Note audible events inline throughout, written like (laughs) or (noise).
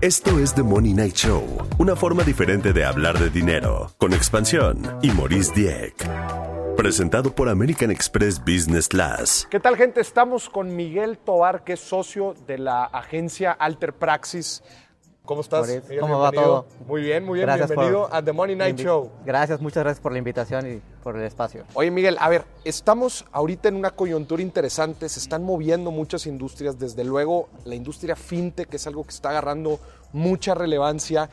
Esto es The Money Night Show, una forma diferente de hablar de dinero, con expansión y Maurice Dieck. Presentado por American Express Business Class. ¿Qué tal gente? Estamos con Miguel Tobar, que es socio de la agencia Alter Praxis. ¿Cómo estás? Miguel? ¿cómo va Bienvenido. todo? Muy bien, muy bien. Gracias Bienvenido por a The Money Night Show. Gracias, muchas gracias por la invitación y por el espacio. Oye, Miguel, a ver, estamos ahorita en una coyuntura interesante, se están moviendo muchas industrias, desde luego la industria fintech, que es algo que está agarrando mucha relevancia,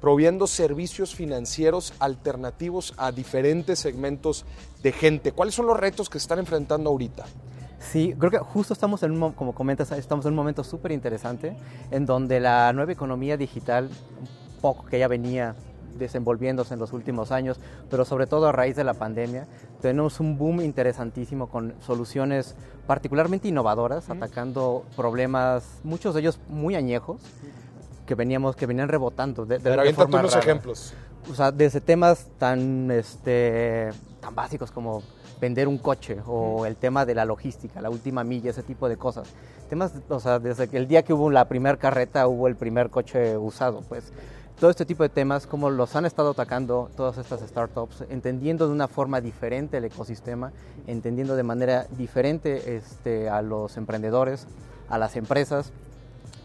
proviendo servicios financieros alternativos a diferentes segmentos de gente. ¿Cuáles son los retos que se están enfrentando ahorita? Sí, creo que justo estamos en un, mo- como comentas, estamos en un momento súper interesante en donde la nueva economía digital, un poco que ya venía desenvolviéndose en los últimos años, pero sobre todo a raíz de la pandemia, tenemos un boom interesantísimo con soluciones particularmente innovadoras, atacando problemas, muchos de ellos muy añejos, que veníamos, que venían rebotando de, de, Pero de aviéntate forma unos rara. ejemplos. o sea, desde temas tan, este, tan básicos como vender un coche o el tema de la logística, la última milla, ese tipo de cosas. Temas, o sea, desde que el día que hubo la primera carreta hubo el primer coche usado, pues. Todo este tipo de temas, como los han estado atacando todas estas startups, entendiendo de una forma diferente el ecosistema, entendiendo de manera diferente este, a los emprendedores, a las empresas,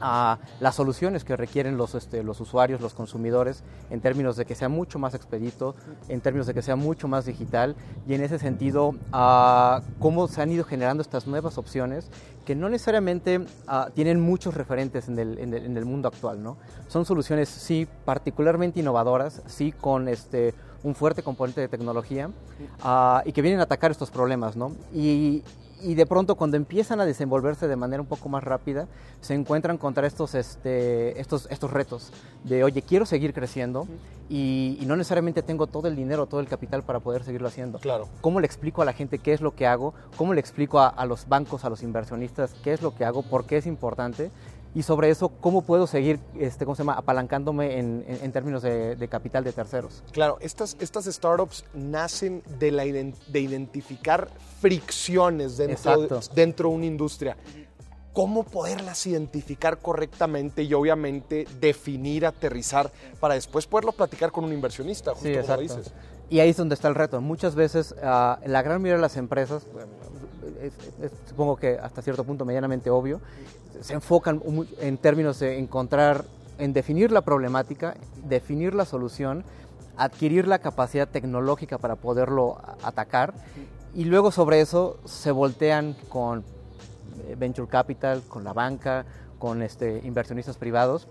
a las soluciones que requieren los, este, los usuarios, los consumidores, en términos de que sea mucho más expedito, en términos de que sea mucho más digital y en ese sentido a cómo se han ido generando estas nuevas opciones que no necesariamente ah, tienen muchos referentes en el, en el- en el mundo actual. ¿no? Son soluciones, sí, particularmente innovadoras, sí, con este, un fuerte componente de tecnología ah, y que vienen a atacar estos problemas. ¿no? Y, y de pronto cuando empiezan a desenvolverse de manera un poco más rápida, se encuentran contra estos, este, estos, estos retos de, oye, quiero seguir creciendo y, y no necesariamente tengo todo el dinero, todo el capital para poder seguirlo haciendo. Claro. ¿Cómo le explico a la gente qué es lo que hago? ¿Cómo le explico a, a los bancos, a los inversionistas qué es lo que hago? ¿Por qué es importante? Y sobre eso, ¿cómo puedo seguir este, ¿cómo se llama? apalancándome en, en- en términos de, de capital de terceros? Claro, estas, estas startups nacen de, la iden- de identificar fricciones dentro, de- dentro de una industria. ¿Cómo poderlas identificar correctamente y obviamente definir, aterrizar para después poderlo platicar con un inversionista, justo Sí, como exacto. dices? Y ahí es donde está el reto. Muchas veces, ah, la gran mayoría de las empresas, supongo que hasta cierto punto medianamente obvio, se enfocan en términos de encontrar, en definir la problemática, definir la solución, adquirir la capacidad tecnológica para poderlo atacar, y luego sobre eso se voltean con eh, venture capital, con la banca, con este, inversionistas privados.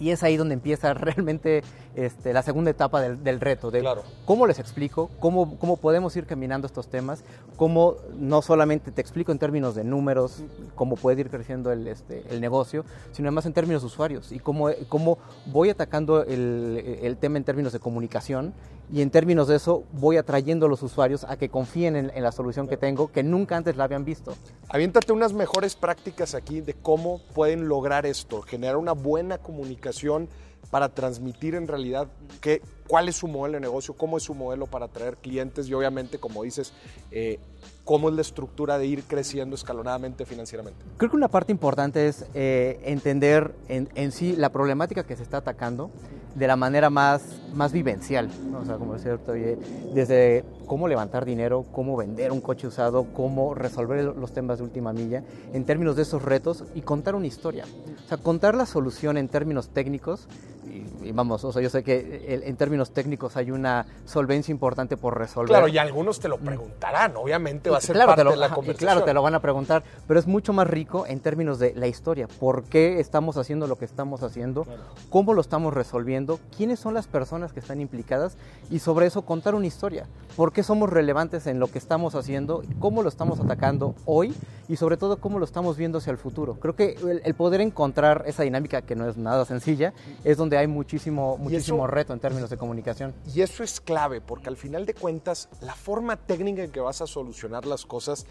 Y es ahí donde empieza (laughs) realmente este, la segunda etapa del, del reto, de Claro. cómo les explico, cómo, cómo podemos ir caminando estos temas, cómo no solamente te explico en términos de números, cómo puede ir creciendo el, este, el negocio, sino además en términos de usuarios y cómo, cómo voy atacando el, el tema en términos de comunicación y en términos de eso voy atrayendo a los usuarios a que confíen en, en la solución que tengo, que nunca antes la habían visto. Aviéntate unas mejores prácticas aquí de cómo pueden lograr esto, generar una buena comunicación para transmitir en realidad qué, cuál es su modelo de negocio, cómo es su modelo para atraer clientes y obviamente, como dices, eh, cómo es la estructura de ir creciendo escalonadamente financieramente. Creo que una parte importante es eh, entender en, en sí la problemática que se está atacando de la manera más, más vivencial. ¿no? O sea, como decía oye, desde cómo levantar dinero, cómo vender un coche usado, cómo resolver los temas de última milla, en términos de esos retos y contar una historia. O sea, contar la solución en términos técnicos. Y, y vamos, o sea, yo sé que el- en términos técnicos hay una solvencia importante por resolver. Claro, y algunos te lo preguntarán, obviamente va a ser Claro, parte te lo, de la y conversación. claro, te lo van a preguntar, pero es mucho más rico en términos de la historia. ¿Por qué estamos haciendo lo que estamos haciendo? ¿Cómo lo estamos resolviendo? ¿Quiénes son las personas que están implicadas? Y sobre eso contar una historia. ¿Por qué somos relevantes en lo que estamos haciendo? ¿Cómo lo estamos atacando hoy? Y sobre todo, ¿cómo lo estamos viendo hacia el futuro? Creo que el, el poder encontrar esa dinámica, que no es nada sencilla, es donde hay muchísimo, muchísimo reto en términos de comunicación. Y eso es clave, porque al final de cuentas, la forma técnica en que vas a solucionar las cosas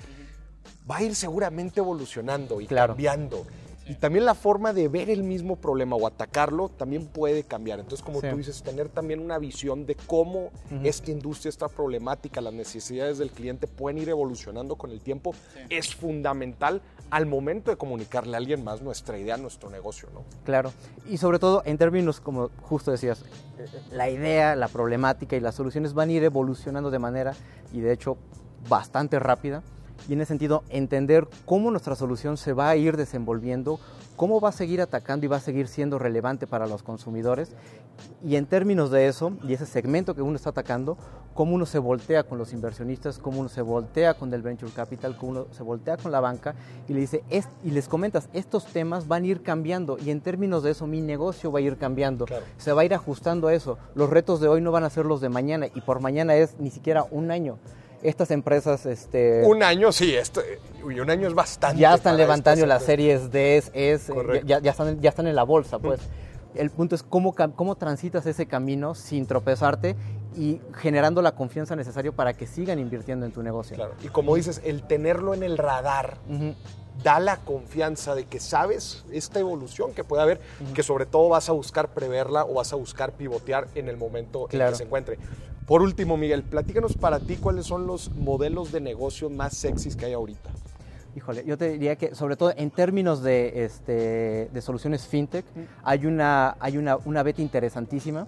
va a ir seguramente evolucionando y Claro. cambiando. Y también la forma de ver el mismo problema o atacarlo también puede cambiar. Entonces, como tú dices, tener también una visión de cómo esta industria, esta problemática, las necesidades del cliente pueden ir evolucionando con el tiempo es fundamental al momento de comunicarle a alguien más nuestra idea, nuestro negocio, ¿no? Claro. Y sobre todo en términos, como justo decías, la idea, la problemática y las soluciones van a ir evolucionando de manera, y de hecho, bastante rápida y en ese sentido entender cómo nuestra solución se va a ir desenvolviendo, cómo va a seguir atacando y va a seguir siendo relevante para los consumidores. Y en términos de eso y ese segmento que uno está atacando, cómo uno se voltea con los inversionistas, cómo uno se voltea con el venture capital, cómo uno se voltea con la banca y le dice y les comentas estos temas van a ir cambiando y en términos de eso mi negocio va a ir cambiando, se va a ir ajustando a eso. Los retos de hoy no van a ser los de mañana y por mañana es ni siquiera un año estas empresas... Este, un año, sí, esto, un año es bastante. Ya están levantando las series D, S, ya, ya, están, ya están en la bolsa, pues. El punto es cómo, cómo transitas ese camino sin tropezarte y generando la confianza necesaria para que sigan invirtiendo en tu negocio. Claro. Y como dices, el tenerlo en el radar da la confianza de que sabes esta evolución que puede haber, que sobre todo vas a buscar preverla o vas a buscar pivotear en el momento en que se encuentre. Por último, Miguel, platícanos para ti cuáles son los modelos de negocio más sexys que hay ahorita. Híjole, yo te diría que sobre todo en términos de, este, de soluciones fintech, hay, una, hay una, una beta interesantísima.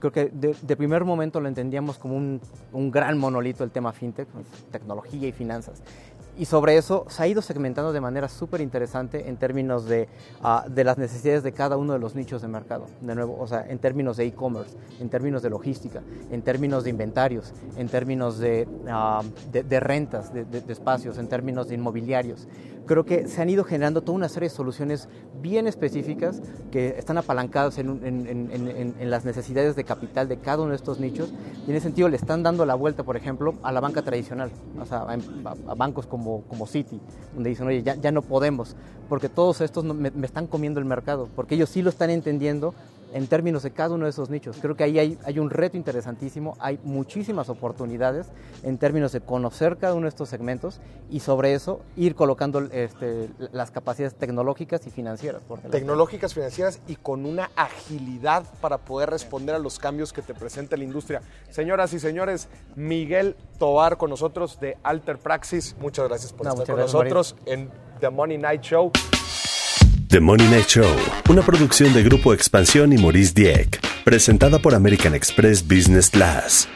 Creo que de, primer momento lo entendíamos como un, un gran monolito el tema fintech, tecnología y finanzas. Y sobre eso se ha ido segmentando de manera súper interesante en términos de, ah, de, las necesidades de cada uno de los nichos de mercado. De nuevo, o sea, en términos de e-commerce, en términos de logística, en términos de inventarios, en términos de, ah, de, rentas de, de, espacios, en términos de inmobiliarios creo que se han ido generando toda una serie de soluciones bien específicas que están apalancadas en, las necesidades de capital de cada uno de estos nichos. Y en ese sentido le están dando la vuelta, por ejemplo, a la banca tradicional, o sea, a, bancos como, como Citi, donde dicen, oye, ya, ya no podemos, porque todos estos me, me están comiendo el mercado, porque ellos sí lo están entendiendo en términos de cada uno de esos nichos. Creo que ahí hay, hay, un reto interesantísimo, hay muchísimas oportunidades en términos de conocer cada uno de estos segmentos y sobre eso ir colocando este, las capacidades tecnológicas y financieras. tecnológicas, financieras y con una agilidad para poder responder a los cambios que te presenta la industria. Señoras y señores, Miguel Tobar con nosotros de Alter Praxis. Muchas gracias por estar con nosotros en The Money Night Show. The Money Night Show, una producción de Grupo Expansión y Maurice Dieck, presentada por American Express Business Class.